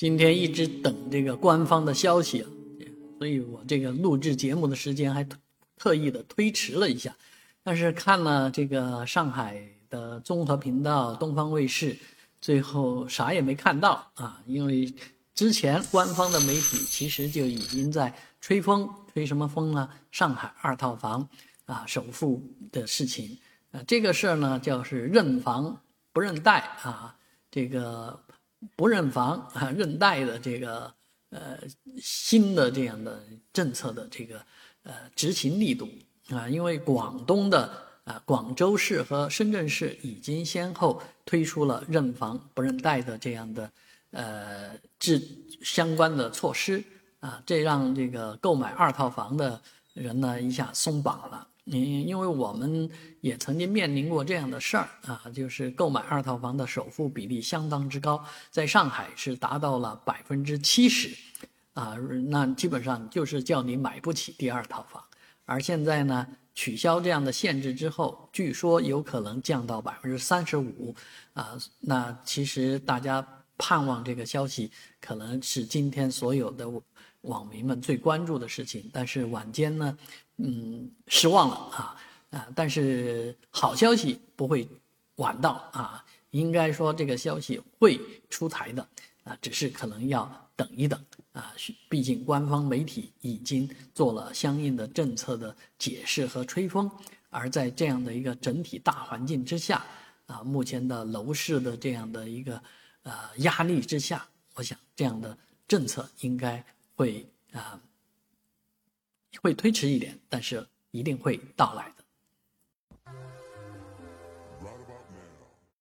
今天一直等这个官方的消息啊，所以我这个录制节目的时间还特意的推迟了一下。但是看了这个上海的综合频道东方卫视，最后啥也没看到啊，因为之前官方的媒体其实就已经在吹风，吹什么风呢？上海二套房啊首付的事情啊，这个事儿呢叫是认房不认贷啊，这个。不认房啊，认贷的这个呃新的这样的政策的这个呃执行力度啊，因为广东的啊广州市和深圳市已经先后推出了认房不认贷的这样的呃制相关的措施啊，这让这个购买二套房的人呢一下松绑了。因因为我们也曾经面临过这样的事儿啊，就是购买二套房的首付比例相当之高，在上海是达到了百分之七十，啊，那基本上就是叫你买不起第二套房。而现在呢，取消这样的限制之后，据说有可能降到百分之三十五，啊，那其实大家盼望这个消息可能是今天所有的网民们最关注的事情，但是晚间呢？嗯，失望了啊啊！但是好消息不会晚到啊，应该说这个消息会出台的啊，只是可能要等一等啊。毕竟官方媒体已经做了相应的政策的解释和吹风，而在这样的一个整体大环境之下啊，目前的楼市的这样的一个呃压力之下，我想这样的政策应该会啊。会推迟一点，但是一定会到来的。